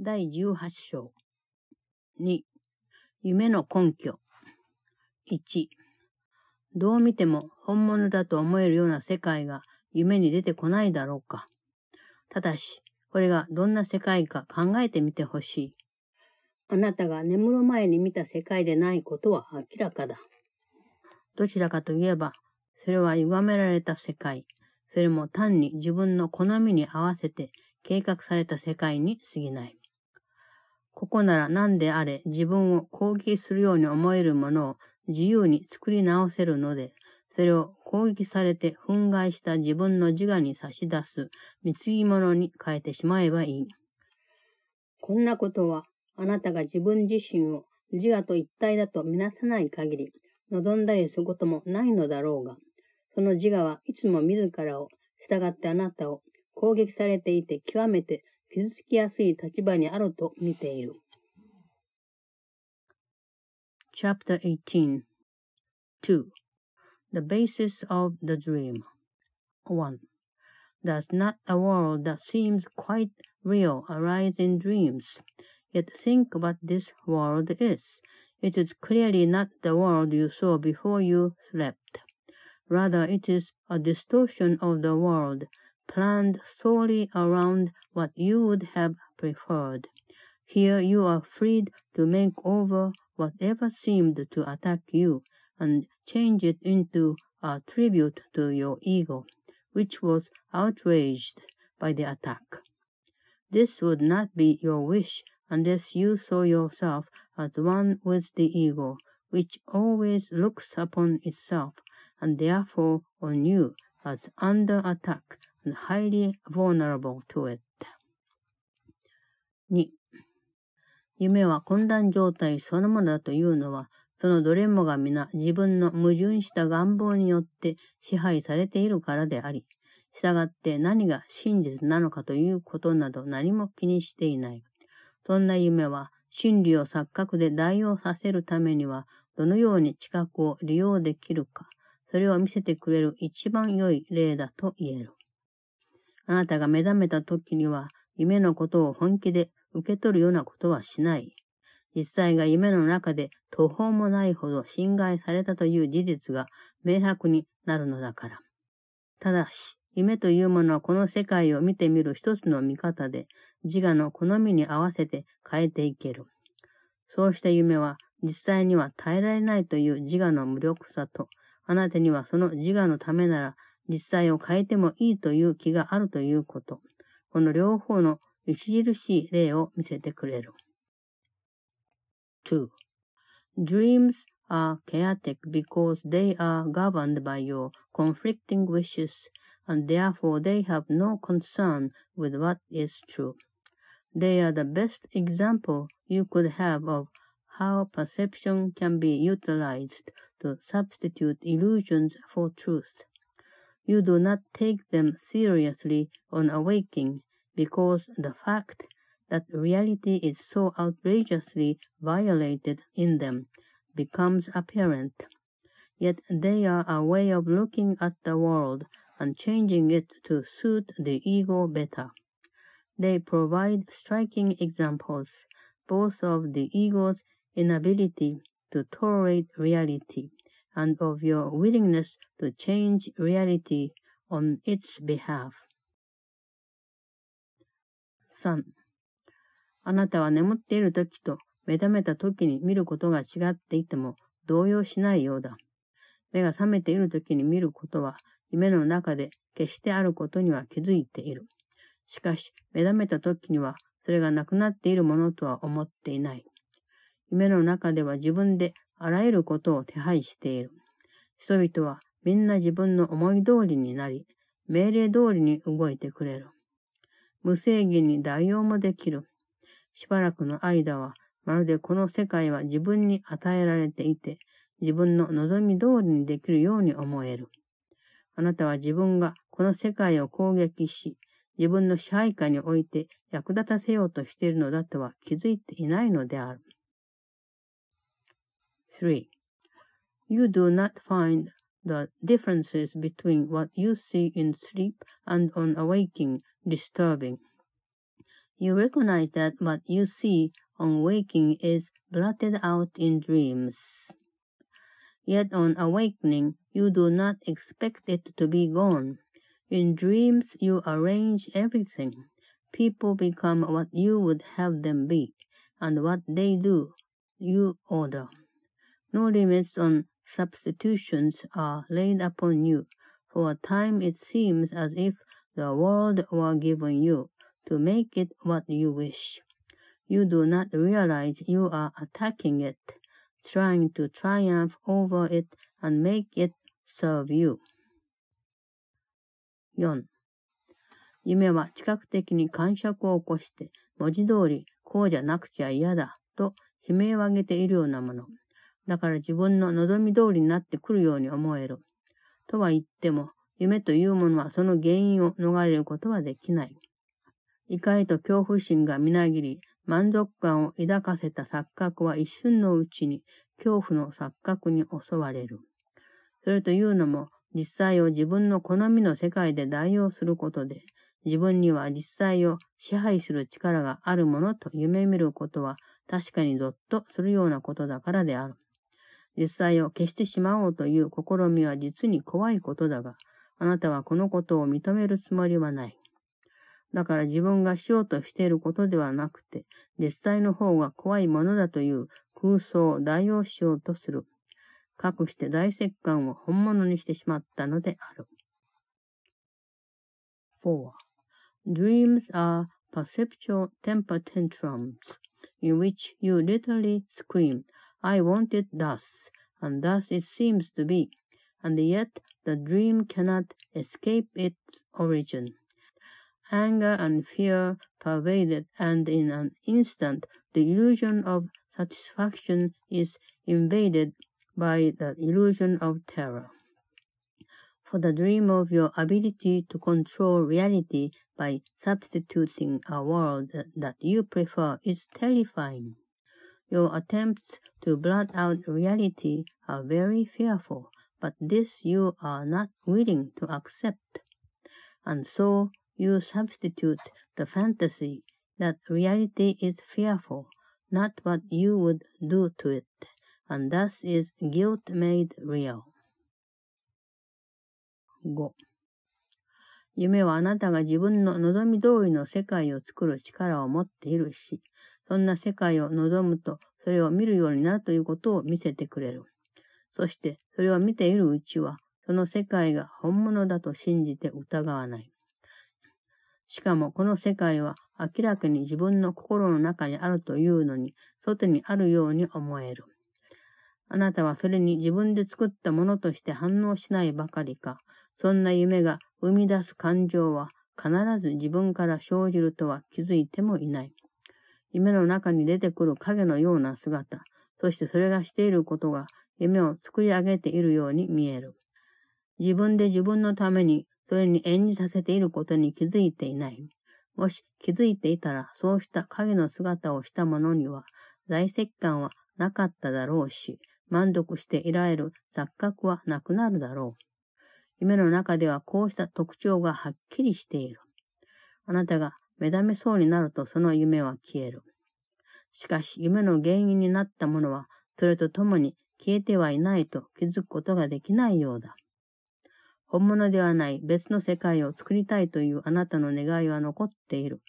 第18章。2、夢の根拠。1、どう見ても本物だと思えるような世界が夢に出てこないだろうか。ただし、これがどんな世界か考えてみてほしい。あなたが眠る前に見た世界でないことは明らかだ。どちらかといえば、それは歪められた世界。それも単に自分の好みに合わせて計画された世界に過ぎない。ここなら何であれ自分を攻撃するように思えるものを自由に作り直せるので、それを攻撃されて憤慨した自分の自我に差し出す貢ぎ物に変えてしまえばいい。こんなことはあなたが自分自身を自我と一体だとみなさない限り望んだりすることもないのだろうが、その自我はいつも自らを従ってあなたを攻撃されていて極めて傷つきやすい立場にあると見ている。Chapter 18 2. The basis of the dream 1. Does not a world that seems quite real arise in dreams? Yet think what this world is. It is clearly not the world you saw before you slept. Rather, it is a distortion of the world, planned solely around what you would have preferred. Here you are freed to make over whatever seemed to attack you and change it into a tribute to your ego, which was outraged by the attack. This would not be your wish unless you saw yourself as one with the ego, which always looks upon itself and therefore on you as under attack and highly vulnerable to it. 2. 夢は混乱状態そのものだというのは、そのどれもが皆自分の矛盾した願望によって支配されているからであり、従って何が真実なのかということなど何も気にしていない。そんな夢は真理を錯覚で代用させるためにはどのように知覚を利用できるか、それを見せてくれる一番良い例だと言える。あなたが目覚めた時には夢のことを本気で受け取るようなことはしない。実際が夢の中で途方もないほど侵害されたという事実が明白になるのだから。ただし、夢というものはこの世界を見てみる一つの見方で、自我の好みに合わせて変えていける。そうした夢は実際には耐えられないという自我の無力さと、あなたにはその自我のためなら実際を変えてもいいという気があるということ。この両方の著しい例を見せてくれる。2. Dreams are chaotic because they are governed by your conflicting wishes and therefore they have no concern with what is true. They are the best example you could have of how perception can be utilized to substitute illusions for truth. You do not take them seriously on awaking because the fact that reality is so outrageously violated in them becomes apparent. Yet they are a way of looking at the world and changing it to suit the ego better. They provide striking examples both of the ego's inability to tolerate reality and of your willingness to change reality on its behalf. 3. あなたは眠っている時と目覚めた時に見ることが違っていても動揺しないようだ。目が覚めている時に見ることは夢の中で決してあることには気づいている。しかし、目覚めた時には、それがなくなっているものとは思っていない。夢の中では自分であらゆることを手配している。人々はみんな自分の思い通りになり、命令通りに動いてくれる。無制限に代用もできる。しばらくの間は、まるでこの世界は自分に与えられていて、自分の望み通りにできるように思える。あなたは自分がこの世界を攻撃し、自分の支配下において役立たせようとしているのだとは気づいていないのである。3. You do not find the differences between what you see in sleep and on awaking disturbing. You recognize that what you see on waking is blotted out in dreams. Yet on awakening, you do not expect it to be gone. In dreams, you arrange everything. People become what you would have them be, and what they do, you order. No limits on substitutions are laid upon you. For a time it seems as if the world were given you to make it what you wish. You do not realize you are attacking it, trying to triumph over it and make it serve you. 4. 夢は知覚的に感触を起こして、文字通りこうじゃなくちゃ嫌だと悲鳴を上げているようなもの。だから自分の望み通りになってくるように思える。とは言っても、夢というものはその原因を逃れることはできない。怒りと恐怖心がみなぎり、満足感を抱かせた錯覚は一瞬のうちに恐怖の錯覚に襲われる。それというのも、実際を自分の好みの世界で代用することで、自分には実際を支配する力があるものと夢見ることは確かにゾッとするようなことだからである。実際を消してしまおうという試みは実に怖いことだが、あなたはこのことを認めるつもりはない。だから自分がしようとしていることではなくて、実際の方が怖いものだという空想を代用しようとする。かくして大石棺を本物にしてしまったのである。4. Dreams are perceptual temper tantrums in which you literally scream, I want it thus, and thus it seems to be, and yet the dream cannot escape its origin. anger and fear pervaded, and in an instant the illusion of satisfaction is invaded by the illusion of terror. For the dream of your ability to control reality by substituting a world that you prefer is terrifying. Your attempts to blot out reality are very fearful, but this you are not willing to accept. And so you substitute the fantasy that reality is fearful, not what you would do to it, and thus is guilt made real. 5. 夢はあなたが自分の望み通りの世界を作る力を持っているし、 そんな世界を望むと、それを見るようになるということを見せてくれる。そして、それを見ているうちは、その世界が本物だと信じて疑わない。しかもこの世界は明らかに自分の心の中にあるというのに、外にあるように思える。あなたはそれに自分で作ったものとして反応しないばかりか、そんな夢が生み出す感情は必ず自分から生じるとは気づいてもいない。夢の中に出てくる影のような姿、そしてそれがしていることが夢を作り上げているように見える。自分で自分のためにそれに演じさせていることに気づいていない。もし気づいていたら、そうした影の姿をした者には、在石感はなかっただろうし、満足していられる錯覚はなくなるだろう。夢の中ではこうした特徴がはっきりしている。あなたが目覚めそうになるとその夢は消える。しかし夢の原因になったものは、それと共に消えてはいないと気づくことができないようだ。本物ではない別の世界を作りたいというあなたの願いは残っている。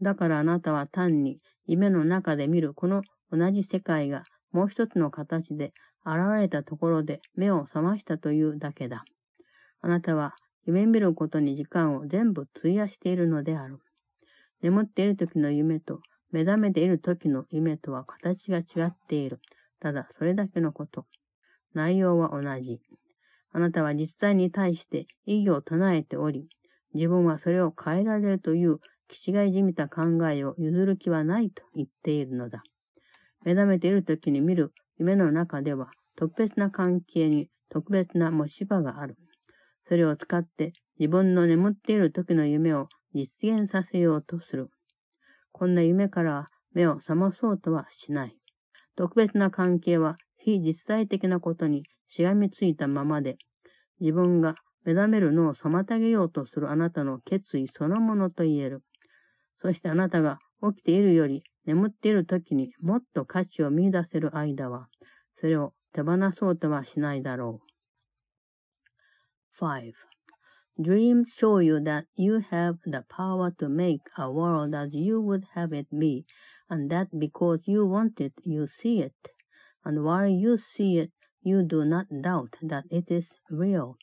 だからあなたは単に夢の中で見るこの同じ世界がもう一つの形で現れたところで目を覚ましたというだけだ。あなたは夢見ることに時間を全部費やしているのである。眠っている時の夢と目覚めている時の夢とは形が違っている。ただそれだけのこと。内容は同じ。あなたは実際に対して異議を唱えており、自分はそれを変えられるという気違いじみた考えを譲る気はないと言っているのだ。目覚めている時に見る夢の中では特別な関係に特別な持ち場がある。それを使って自分の眠っている時の夢を実現させようとする。こんな夢から目を覚まそうとはしない。特別な関係は非実際的なことにしがみついたままで、自分が目覚めるのを妨げようとするあなたの決意そのものと言える。そしてあなたが起きているより眠っている時にもっと価値を見出せる間は、それを手放そうとはしないだろう。5. Dreams show you that you have the power to make a world as you would have it be, and that because you want it, you see it. And while you see it, you do not doubt that it is real.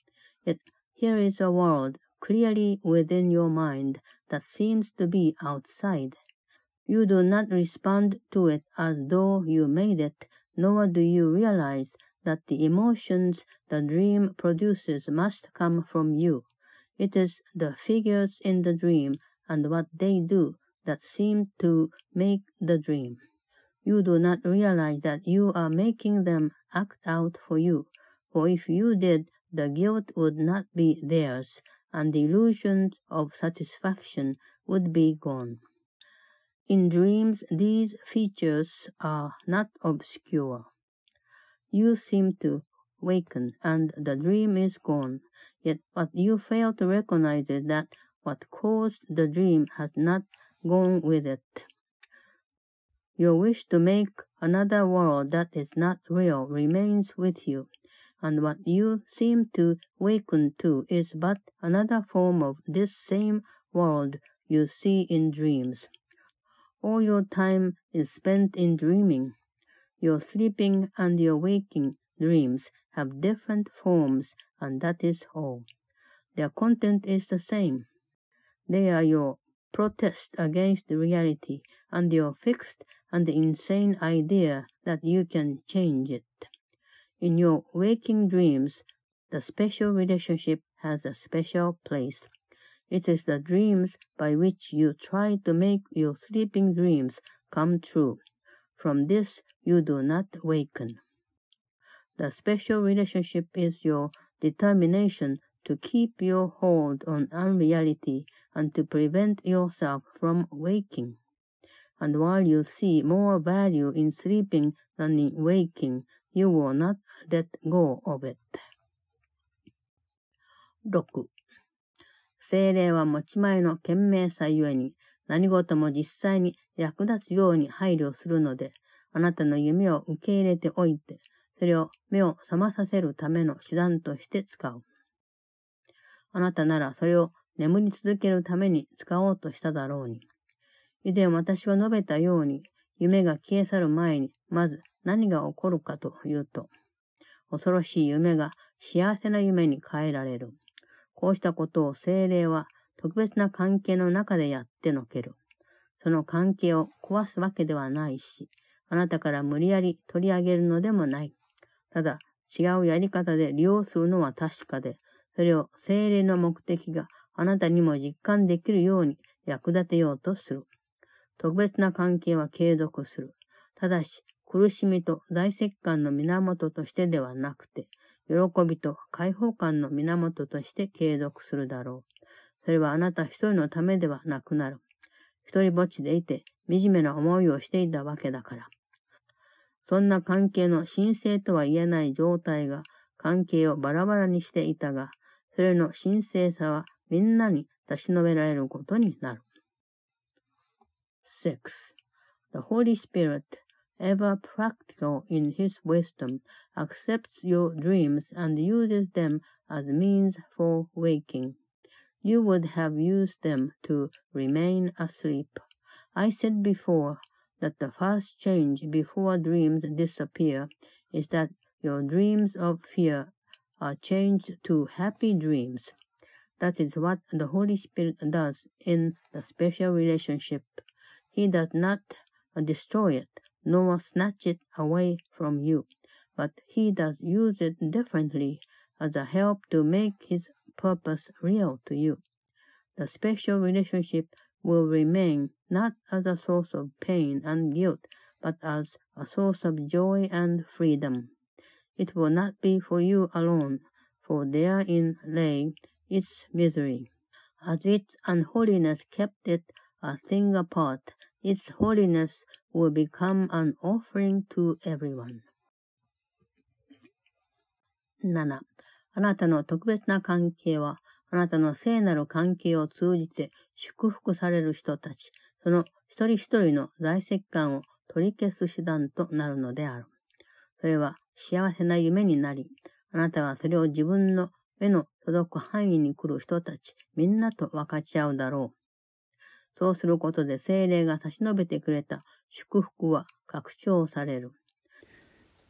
Yet here is a world clearly within your mind that seems to be outside. You do not respond to it as though you made it, nor do you realize that the emotions the dream produces must come from you. It is the figures in the dream and what they do that seem to make the dream. You do not realize that you are making them act out for you, for if you did, the guilt would not be theirs, and the illusion of satisfaction would be gone. In dreams, these features are not obscure. You seem to waken, and the dream is gone. Yet what you fail to recognize is that what caused the dream has not gone with it. Your wish to make another world that is not real remains with you and what you seem to waken to is but another form of this same world you see in dreams. All your time is spent in dreaming. Your sleeping and your waking dreams have different forms, and that is all. Their content is the same. They are your protest against reality and your fixed and insane idea that you can change it. In your waking dreams, the special relationship has a special place. It is the dreams by which you try to make your sleeping dreams come true. From this, you do not waken. The special relationship is your determination to keep your hold on unreality and to prevent yourself from waking. And while you see more value in sleeping than in waking, You will not let go of it. 6. 精霊は持ち前の賢明さゆえに何事も実際に役立つように配慮するので、あなたの夢を受け入れておいて、それを目を覚まさせるための手段として使う。あなたならそれを眠り続けるために使おうとしただろうに。以前私は述べたように、夢が消え去る前に、まず何が起こるかというと、恐ろしい夢が幸せな夢に変えられる。こうしたことを精霊は特別な関係の中でやってのける。その関係を壊すわけではないし、あなたから無理やり取り上げるのでもない。ただ、違うやり方で利用するのは確かで、それを精霊の目的があなたにも実感できるように役立てようとする。特別な関係は継続する。ただし、苦しみと大石感の源としてではなくて、喜びと解放感の源として継続するだろう。それはあなた一人のためではなくなる。一人ぼっちでいて惨めな思いをしていたわけだから。そんな関係の神聖とは言えない状態が関係をバラバラにしていたが、それの神聖さはみんなに出し述べられることになる。6. The Holy Spirit ever practical in his wisdom, accepts your dreams and uses them as means for waking. You would have used them to remain asleep. I said before that the first change before dreams disappear is that your dreams of fear are changed to happy dreams. That is what the Holy Spirit does in the special relationship. He does not destroy it, nor snatch it away from you, but he does use it differently as a help to make his purpose real to you. The special relationship will remain not as a source of pain and guilt, but as a source of joy and freedom. It will not be for you alone, for therein lay its misery. As its unholiness kept it a thing apart, its holiness will become an offering to everyone. 7. あなたの特別な関係は、あなたの聖なる関係を通じて祝福される人たち、 その一人一人の在籍感を取り消す手段となるのである。それは幸せな夢になり、あなたはそれを自分の目の届く範囲に来る人たち、みんなと分かち合うだろう。そうすることで精霊が差し伸べてくれた祝福は拡張される。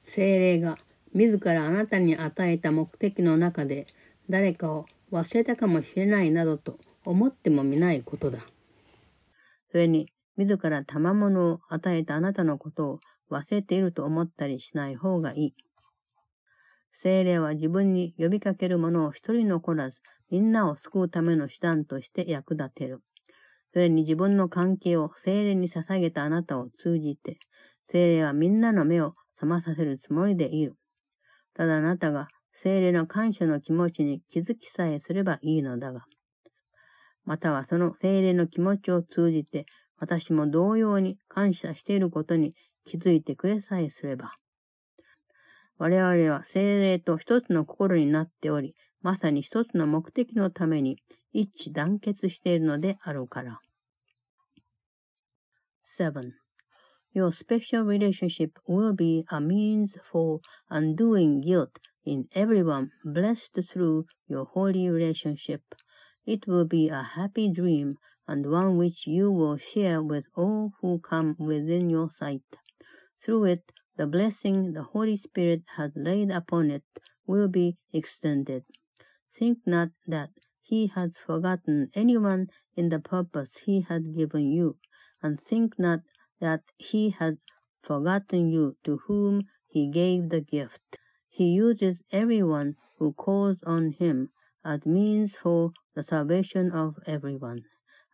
精霊が自らあなたに与えた目的の中で誰かを忘れたかもしれないなどと思ってもみないことだ。それに、自ら賜物を与えたあなたのことを忘れていると思ったりしない方がいい。精霊は自分に呼びかける者を一人残らず、みんなを救うための手段として役立てる。それに自分の関係を精霊に捧げたあなたを通じて、精霊はみんなの目を覚まさせるつもりでいる。ただあなたが精霊の感謝の気持ちに気づきさえすればいいのだが、またはその精霊の気持ちを通じて、私も同様に感謝していることに気づいてくれさえすれば。我々は精霊と一つの心になっており、まさに一つの目的のために一致団結しているのであるから。7. Your special relationship will be a means for undoing guilt in everyone blessed through your holy relationship. It will be a happy dream and one which you will share with all who come within your sight. Through it, the blessing the Holy Spirit has laid upon it will be extended. Think not that he has forgotten anyone in the purpose he has given you, and think not that he has forgotten you to whom he gave the gift. He uses everyone who calls on him as means for the salvation of everyone,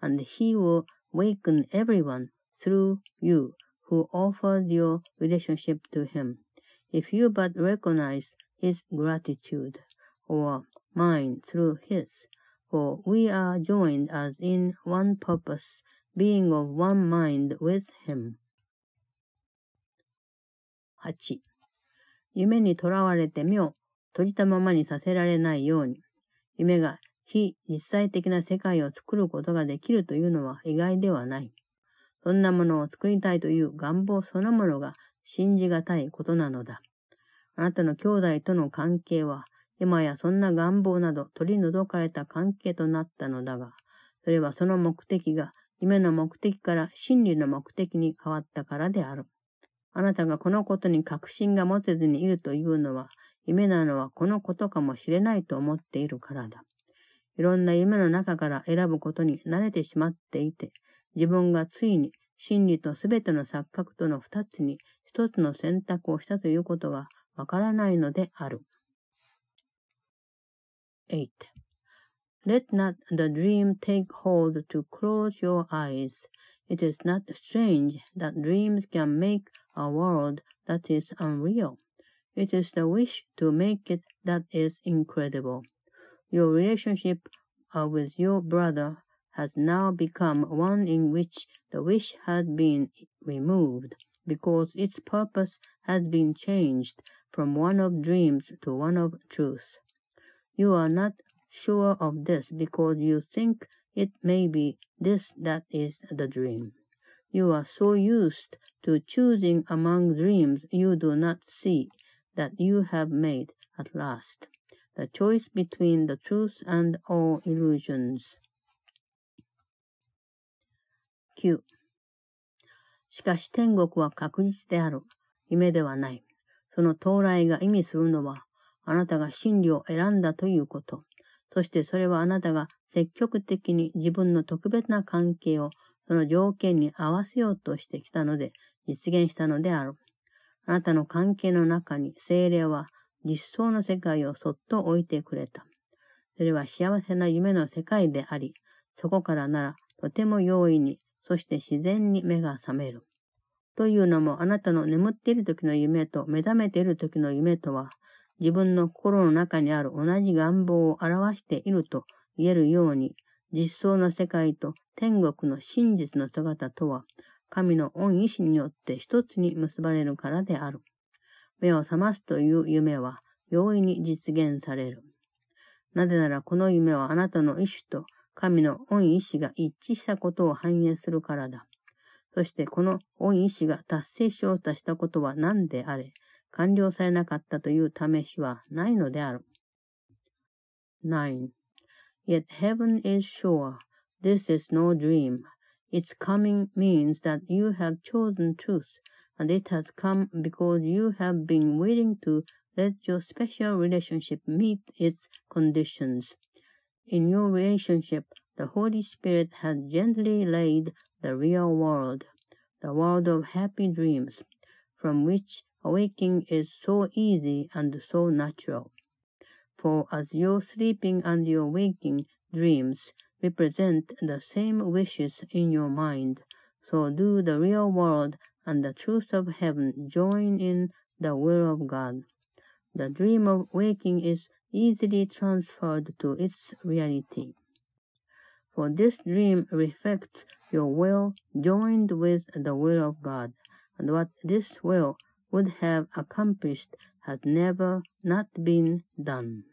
and he will waken everyone through you who offered your relationship to him. If you but recognize his gratitude, or mine through his, for we are joined as in one purpose, being of one mind with him. 8. 夢にとらわれて目を閉じたままにさせられないように、夢が 非実際的な世界を作ることができるというのは意外ではない。そんなものを作りたいという願望そのものが信じがたいことなのだ。あなたの兄弟との関係は、今やそんな願望など取り除かれた関係となったのだが、それはその目的が夢の目的から真理の目的に変わったからである。あなたがこのことに確信が持てずにいるというのは、夢なのはこのことかもしれないと思っているからだ。いろんな夢の中から選ぶことに慣れてしまっていて、自分がついに真理とすべての錯覚との二つに一つの選択をしたということがわからないのである。8. Let not the dream take hold to close your eyes. It is not strange that dreams can make a world that is unreal. It is the wish to make it that is incredible. Your relationship uh, with your brother has now become one in which the wish has been removed, because its purpose has been changed from one of dreams to one of truth. You are not sure of this because you think it may be this that is the dream. You are so used to choosing among dreams you do not see that you have made at last the choice between the truth and all illusions. 9. しかし天国は確実である。夢ではない。その到来が意味するのは、あなたが真理を選んだということ。そしてそれはあなたが積極的に自分の特別な関係をその条件に合わせようとしてきたので実現したのである。あなたの関係の中に精霊は実相の世界をそっと置いてくれた。それは幸せな夢の世界であり、そこからならとても容易に、そして自然に目が覚める。というのもあなたの眠っている時の夢と目覚めている時の夢とは、自分の心の中にある同じ願望を表していると言えるように、実相の世界と天国の真実の姿とは、神の恩意志によって一つに結ばれるからである。目を覚ますという夢は容易に実現される。なぜならこの夢はあなたの意志と神の恩意志が一致したことを反映するからだ。そしてこの恩意志が達成しようとしたことは何であれ、完了されなかったという試しはないのである。9. Yet heaven is sure. This is no dream. Its coming means that you have chosen truth, and it has come because you have been willing to let your special relationship meet its conditions. In your relationship, the Holy Spirit has gently laid the real world, the world of happy dreams, from which awaking is so easy and so natural. For as your sleeping and your waking dreams represent the same wishes in your mind, so do the real world and the truth of heaven join in the will of God. The dream of waking is easily transferred to its reality. For this dream reflects your will joined with the will of God, and what this will would have accomplished has never not been done.